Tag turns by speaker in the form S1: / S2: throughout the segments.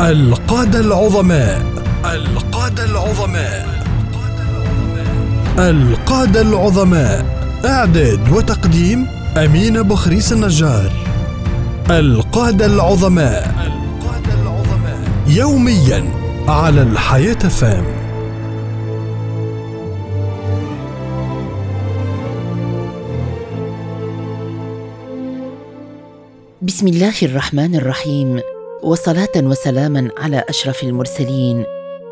S1: القادة العظماء. القادة العظماء. القادة العظماء. إعداد وتقديم أمين بخريس النجار. القادة العظماء القادة العظماء. يوميا على الحياة فام.
S2: بسم الله الرحمن الرحيم. وصلاة وسلاما على أشرف المرسلين.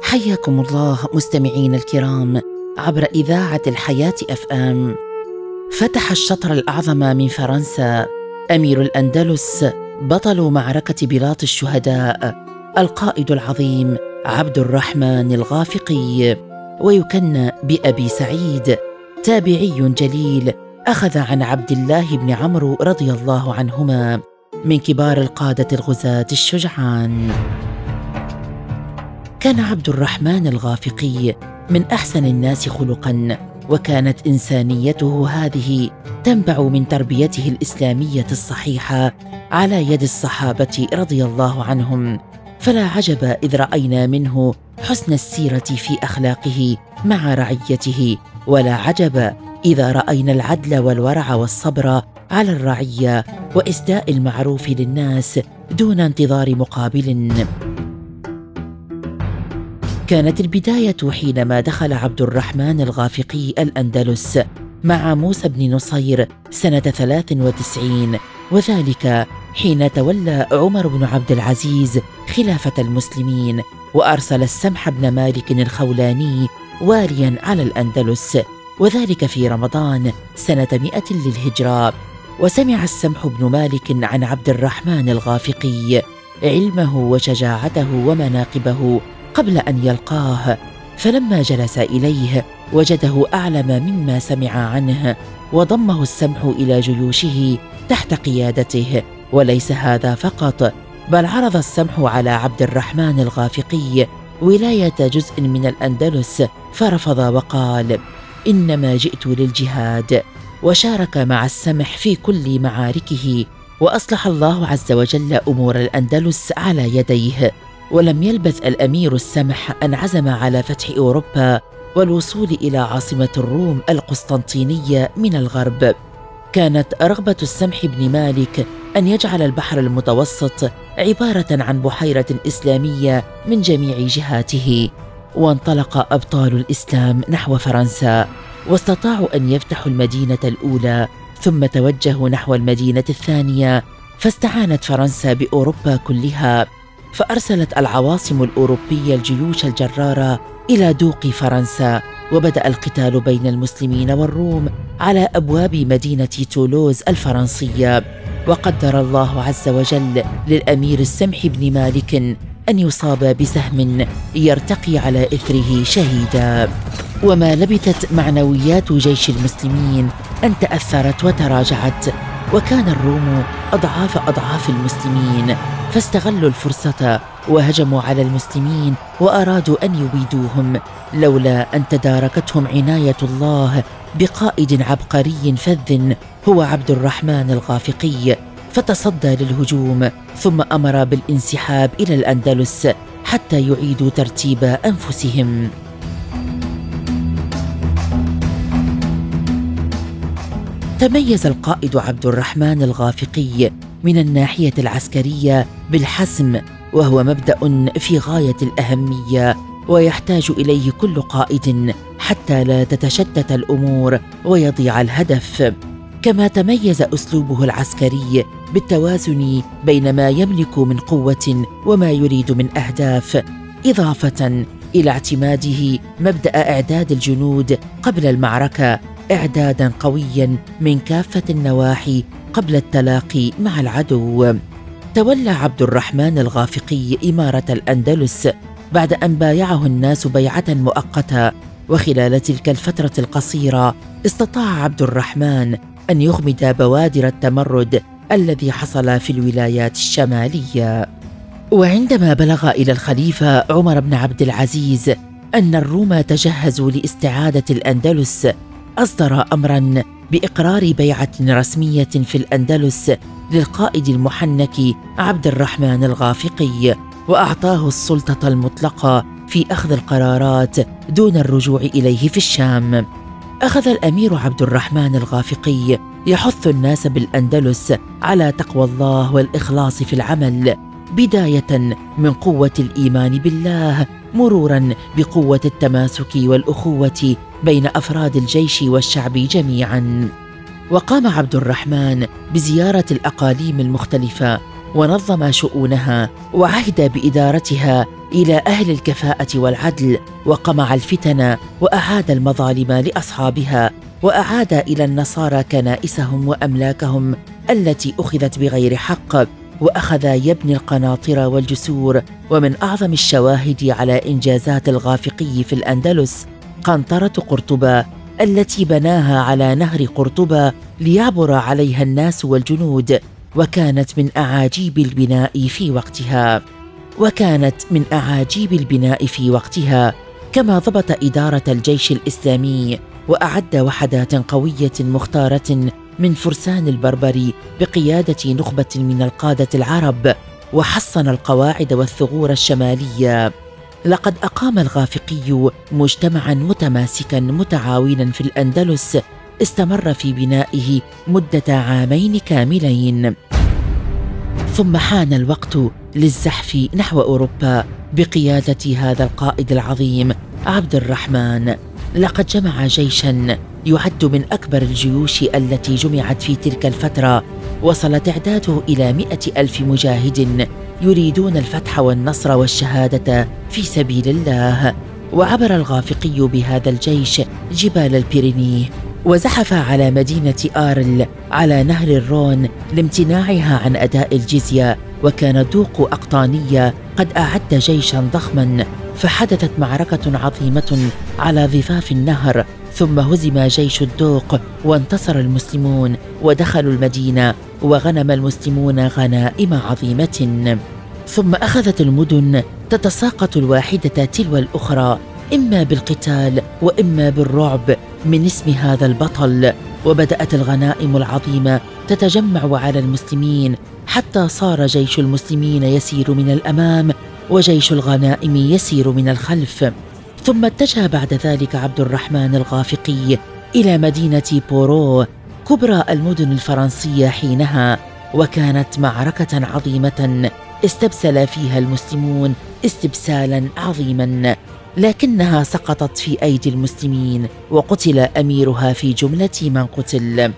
S2: حياكم الله مستمعين الكرام عبر إذاعة الحياة اف ام فتح الشطر الأعظم من فرنسا أمير الأندلس بطل معركة بلاط الشهداء القائد العظيم عبد الرحمن الغافقي ويكنى بأبي سعيد تابعي جليل أخذ عن عبد الله بن عمرو رضي الله عنهما. من كبار القادة الغزاة الشجعان. كان عبد الرحمن الغافقي من أحسن الناس خلقا وكانت إنسانيته هذه تنبع من تربيته الإسلامية الصحيحة على يد الصحابة رضي الله عنهم. فلا عجب إذ رأينا منه حسن السيرة في أخلاقه مع رعيته ولا عجب إذا رأينا العدل والورع والصبر على الرعيه واسداء المعروف للناس دون انتظار مقابل. كانت البداية حينما دخل عبد الرحمن الغافقي الأندلس مع موسى بن نصير سنة 93 وذلك حين تولى عمر بن عبد العزيز خلافة المسلمين وأرسل السمح بن مالك الخولاني واليا على الأندلس. وذلك في رمضان سنة 100 للهجرة. وسمع السمح بن مالك عن عبد الرحمن الغافقي علمه وشجاعته ومناقبه قبل أن يلقاه فلما جلس إليه وجده أعلم مما سمع عنه وضمه السمح إلى جيوشه تحت قيادته. وليس هذا فقط بل عرض السمح على عبد الرحمن الغافقي ولاية جزء من الأندلس فرفض وقال إنما جئت للجهاد وشارك مع السمح في كل معاركه وأصلح الله عز وجل أمور الأندلس على يديه. ولم يلبث الأمير السمح أن عزم على فتح أوروبا والوصول إلى عاصمة الروم القسطنطينية من الغرب. كانت رغبة السمح بن مالك أن يجعل البحر المتوسط عبارة عن بحيرة إسلامية من جميع جهاته. وانطلق أبطال الإسلام نحو فرنسا واستطاعوا أن يفتحوا المدينة الأولى ثم توجهوا نحو المدينة الثانية فاستعانت فرنسا بأوروبا كلها فأرسلت العواصم الأوروبية الجيوش الجرارة إلى دوق فرنسا وبدأ القتال بين المسلمين والروم على أبواب مدينة تولوز الفرنسية وقدر الله عز وجل للأمير السمح بن مالك أن يصاب بسهم يرتقي على إثره شهيدا. وما لبثت معنويات جيش المسلمين أن تأثرت وتراجعت وكان الروم أضعاف أضعاف المسلمين فاستغلوا الفرصة وهجموا على المسلمين وأرادوا أن يبيدوهم لولا أن تداركتهم عناية الله بقائد عبقري فذ هو عبد الرحمن الغافقي. فتصدى للهجوم ثم أمر بالانسحاب إلى الأندلس حتى يعيدوا ترتيب أنفسهم. تميز القائد عبد الرحمن الغافقي من الناحية العسكرية بالحسم وهو مبدأ في غاية الأهمية ويحتاج إليه كل قائد حتى لا تتشتت الأمور ويضيع الهدف. كما تميز أسلوبه العسكري بالتوازن بين ما يملك من قوة وما يريد من أهداف إضافة إلى اعتماده مبدأ إعداد الجنود قبل المعركة إعدادا قويا من كافة النواحي قبل التلاقي مع العدو. تولى عبد الرحمن الغافقي إمارة الأندلس بعد أن بايعه الناس بيعة مؤقتة وخلال تلك الفترة القصيرة استطاع عبد الرحمن أن يغمد بوادر التمرد الذي حصل في الولايات الشمالية. وعندما بلغ إلى الخليفة عمر بن عبد العزيز أن الروم تجهزوا لاستعادة الأندلس أصدر امرا بإقرار بيعة رسمية في الأندلس للقائد المحنك عبد الرحمن الغافقي وأعطاه السلطة المطلقة في أخذ القرارات دون الرجوع إليه في الشام. أخذ الأمير عبد الرحمن الغافقي يحث الناس بالأندلس على تقوى الله والإخلاص في العمل بداية من قوة الإيمان بالله مرورا بقوة التماسك والأخوة بين أفراد الجيش والشعب جميعا. وقام عبد الرحمن بزيارة الأقاليم المختلفة ونظم شؤونها وعهد بإدارتها إلى أهل الكفاءة والعدل وقمع الفتن وأعاد المظالم لأصحابها وأعاد إلى النصارى كنائسهم وأملاكهم التي أخذت بغير حق وأخذ يبني القناطر والجسور ومن أعظم الشواهد على إنجازات الغافقي في الأندلس قنطرة قرطبة التي بناها على نهر قرطبة ليعبر عليها الناس والجنود. وكانت من أعاجيب البناء في وقتها. وكانت من أعاجيب البناء في وقتها كما ضبط إدارة الجيش الإسلامي وأعد وحدات قوية مختارة من فرسان البربر بقيادة نخبة من القادة العرب وحصن القواعد والثغور الشمالية. لقد أقام الغافقي مجتمعا متماسكا متعاونا في الأندلس استمر في بنائه مدة عامين كاملين. ثم حان الوقت للزحف نحو أوروبا بقيادة هذا القائد العظيم عبد الرحمن. لقد جمع جيشا يعد من أكبر الجيوش التي جمعت في تلك الفترة. وصل تعداده إلى مئة ألف مجاهد يريدون الفتح والنصر والشهادة في سبيل الله. وعبر الغافقي بهذا الجيش جبال البيرينيه وزحف على مدينة آرل على نهر الرون لامتناعها عن أداء الجزية وكان دوق أقطانية قد أعد جيشا ضخما فحدثت معركة عظيمة على ضفاف النهر ثم هزم جيش الدوق وانتصر المسلمون ودخلوا المدينة وغنم المسلمون غنائم عظيمة. ثم أخذت المدن تتساقط الواحدة تلو الأخرى إما بالقتال وإما بالرعب من اسم هذا البطل وبدأت الغنائم العظيمة تتجمع على المسلمين حتى صار جيش المسلمين يسير من الأمام وجيش الغنائم يسير من الخلف. ثم اتجه بعد ذلك عبد الرحمن الغافقي إلى مدينة بورو كبرى المدن الفرنسية حينها وكانت معركة عظيمة استبسل فيها المسلمون استبسالا عظيما. لكنها سقطت في أيدي المسلمين وقتل أميرها في جملة من قتل.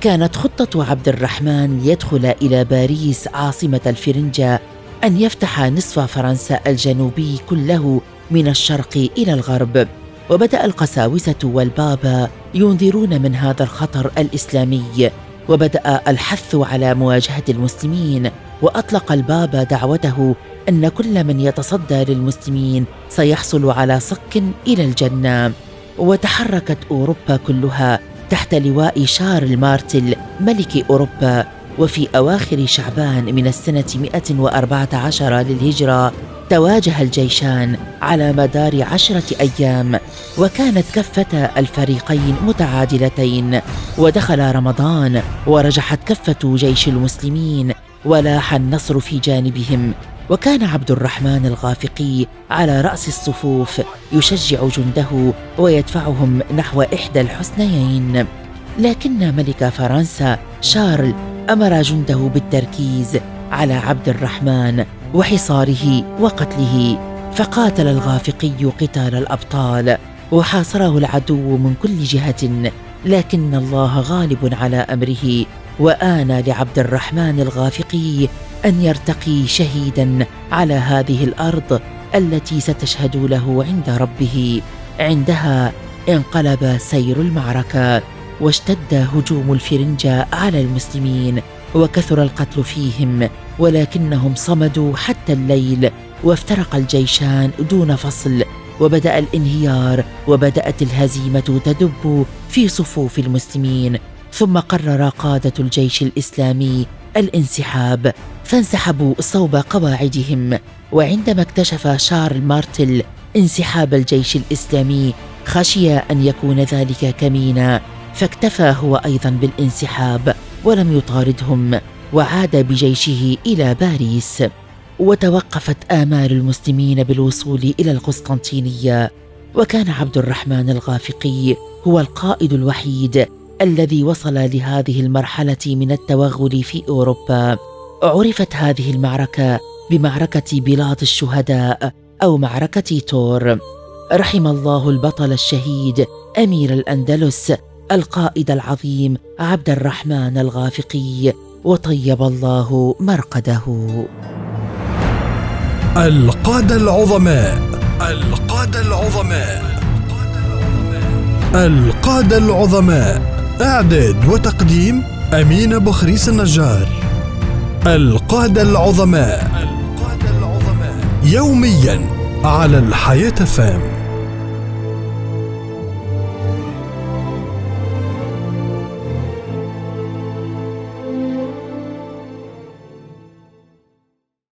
S2: كانت خطة عبد الرحمن ليدخل إلى باريس عاصمة الفرنجة أن يفتح نصف فرنسا الجنوبي كله من الشرق إلى الغرب. وبدأ القساوسة والبابا ينذرون من هذا الخطر الإسلامي. وبدأ الحث على مواجهة المسلمين وأطلق البابا دعوته أن كل من يتصدى للمسلمين سيحصل على صك إلى الجنة. وتحركت أوروبا كلها تحت لواء شارل مارتل ملك أوروبا وفي أواخر شعبان من السنة 114 للهجرة تواجه الجيشان على مدار عشرة أيام وكانت كفتا الفريقين متعادلتين. ودخل رمضان ورجحت كفة جيش المسلمين ولاح النصر في جانبهم وكان عبد الرحمن الغافقي على رأس الصفوف يشجع جنده ويدفعهم نحو إحدى الحسنيين. لكن ملك فرنسا شارل أمر جنده بالتركيز على عبد الرحمن وحصاره وقتله فقاتل الغافقي قتال الأبطال وحاصره العدو من كل جهة لكن الله غالب على أمره. وان لعبد الرحمن الغافقي أن يرتقي شهيدا على هذه الأرض التي ستشهد له عند ربه. عندها انقلب سير المعركة واشتد هجوم الفرنجة على المسلمين وكثر القتل فيهم ولكنهم صمدوا حتى الليل وافترق الجيشان دون فصل وبدأ الانهيار وبدأت الهزيمة تدب في صفوف المسلمين. ثم قرر قادة الجيش الإسلامي الانسحاب فانسحبوا صوب قواعدهم. وعندما اكتشف شارل مارتل انسحاب الجيش الإسلامي خشي أن يكون ذلك كمينا فاكتفى هو أيضا بالانسحاب ولم يطاردهم وعاد بجيشه إلى باريس. وتوقفت آمال المسلمين بالوصول إلى القسطنطينية. وكان عبد الرحمن الغافقي هو القائد الوحيد الذي وصل لهذه المرحلة من التوغل في أوروبا. عرفت هذه المعركة بمعركة بلاط الشهداء أو معركة تور. رحم الله البطل الشهيد أمير الأندلس القائد العظيم عبد الرحمن الغافقي وطيب الله مرقده.
S1: القادة العظماء القادة العظماء القادة العظماء. إعداد وتقديم أمين بخريس النجار القادة العظماء القادة العظماء. يوميا على الحياة فام.